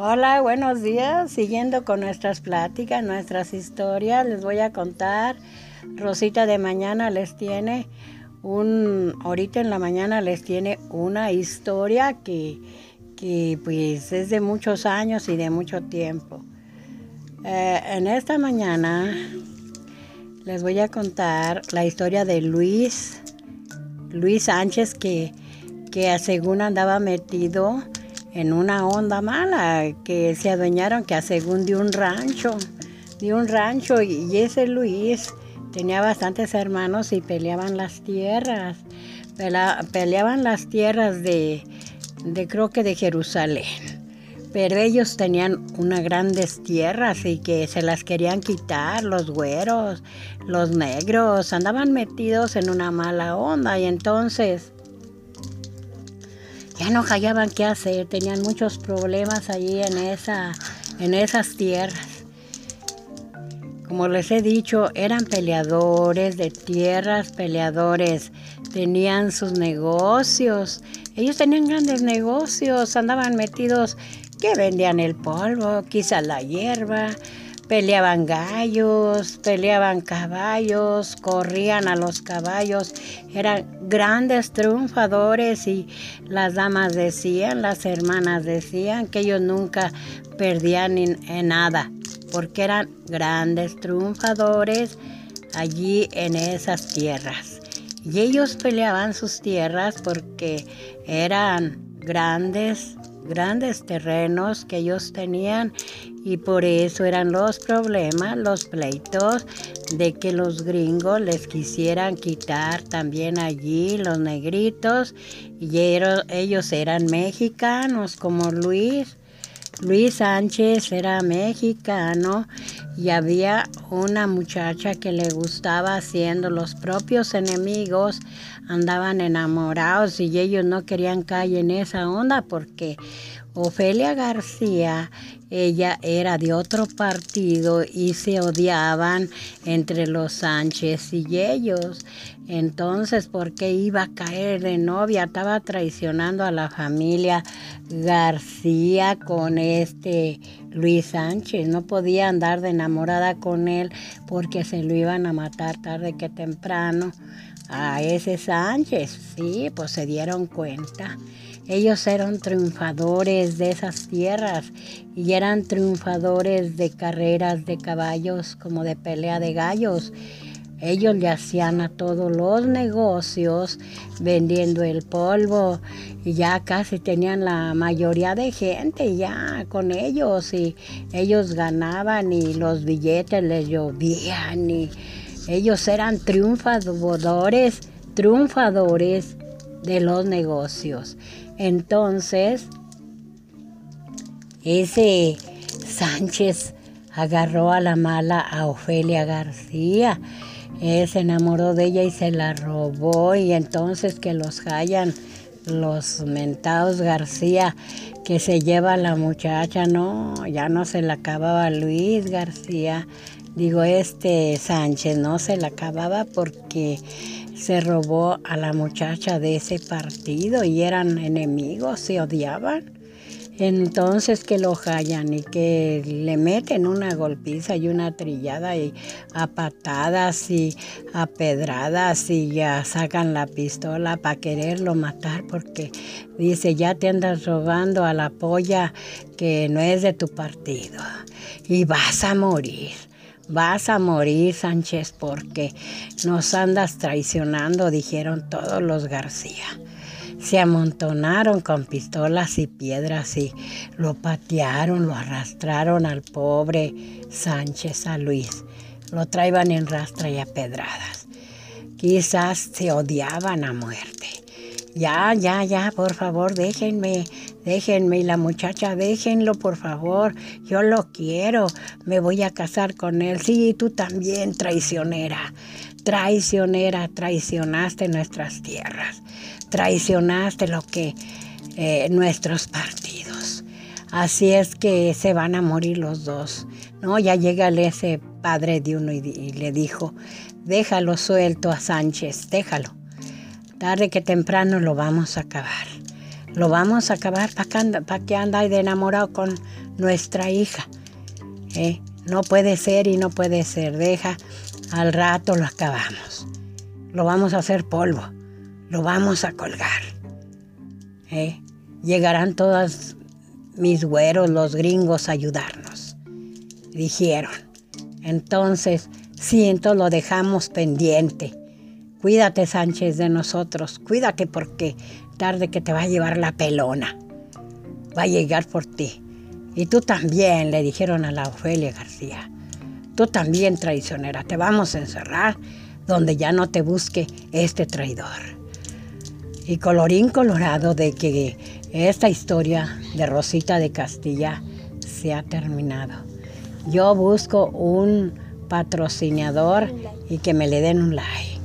Hola, buenos días. Siguiendo con nuestras pláticas, nuestras historias, les voy a contar. Rosita de mañana les tiene un, ahorita en la mañana les tiene una historia que, que pues es de muchos años y de mucho tiempo. Eh, en esta mañana les voy a contar la historia de Luis, Luis Sánchez que, que según andaba metido en una onda mala, que se adueñaron, que según de un rancho, de un rancho, y ese Luis tenía bastantes hermanos y peleaban las tierras, peleaban las tierras de, de creo que de Jerusalén. Pero ellos tenían unas grandes tierras y que se las querían quitar, los güeros, los negros, andaban metidos en una mala onda y entonces ya no hallaban qué hacer, tenían muchos problemas allí en, esa, en esas tierras. Como les he dicho, eran peleadores de tierras, peleadores, tenían sus negocios, ellos tenían grandes negocios, andaban metidos que vendían el polvo, quizás la hierba, Peleaban gallos, peleaban caballos, corrían a los caballos, eran grandes triunfadores y las damas decían, las hermanas decían que ellos nunca perdían en, nada, porque eran grandes triunfadores allí en esas tierras. Y ellos peleaban sus tierras porque eran grandes grandes terrenos que ellos tenían y por eso eran los problemas, los pleitos de que los gringos les quisieran quitar también allí los negritos y ellos eran mexicanos como Luis. Luis Sánchez era mexicano y había una muchacha que le gustaba haciendo los propios enemigos andaban enamorados y ellos no querían caer en esa onda porque Ofelia García, ella era de otro partido y se odiaban entre los Sánchez y ellos. Entonces, ¿por qué iba a caer de novia? Estaba traicionando a la familia García con este Luis Sánchez. No podía andar de enamorada con él porque se lo iban a matar tarde que temprano a ese Sánchez. Sí, pues se dieron cuenta. Ellos eran triunfadores de esas tierras y eran triunfadores de carreras de caballos como de pelea de gallos. Ellos le hacían a todos los negocios vendiendo el polvo y ya casi tenían la mayoría de gente ya con ellos y ellos ganaban y los billetes les llovían y ellos eran triunfadores, triunfadores de los negocios. Entonces, ese Sánchez agarró a la mala a Ofelia García. Se enamoró de ella y se la robó y entonces que los hallan los mentados García que se lleva a la muchacha, no, ya no se la acababa Luis García, digo este Sánchez, no se la acababa porque se robó a la muchacha de ese partido y eran enemigos, se odiaban. Entonces que lo hallan y que le meten una golpiza y una trillada y a patadas y a pedradas y ya sacan la pistola para quererlo matar porque dice ya te andas robando a la polla que no es de tu partido y vas a morir. Vas a morir, Sánchez, porque nos andas traicionando, dijeron todos los García. Se amontonaron con pistolas y piedras y lo patearon, lo arrastraron al pobre Sánchez, a Luis. Lo traían en rastra y a pedradas. Quizás se odiaban a muerte. Ya, ya, ya, por favor, déjenme, déjenme. Y la muchacha, déjenlo, por favor. Yo lo quiero. Me voy a casar con él. Sí, tú también, traicionera. Traicionera, traicionaste nuestras tierras. Traicionaste lo que eh, nuestros partidos. Así es que se van a morir los dos. No, ya llega ese padre de uno y le dijo, déjalo suelto a Sánchez, déjalo Tarde que temprano lo vamos a acabar. Lo vamos a acabar. ¿Para qué anda, pa de enamorado con nuestra hija? ¿Eh? No puede ser y no puede ser. Deja, al rato lo acabamos. Lo vamos a hacer polvo. Lo vamos a colgar. ¿Eh? Llegarán todos mis güeros, los gringos, a ayudarnos. Dijeron. Entonces, siento, lo dejamos pendiente. Cuídate, Sánchez, de nosotros. Cuídate porque tarde que te va a llevar la pelona. Va a llegar por ti. Y tú también, le dijeron a la Ofelia García. Tú también, traicionera, te vamos a encerrar donde ya no te busque este traidor. Y colorín colorado de que esta historia de Rosita de Castilla se ha terminado. Yo busco un patrocinador y que me le den un like.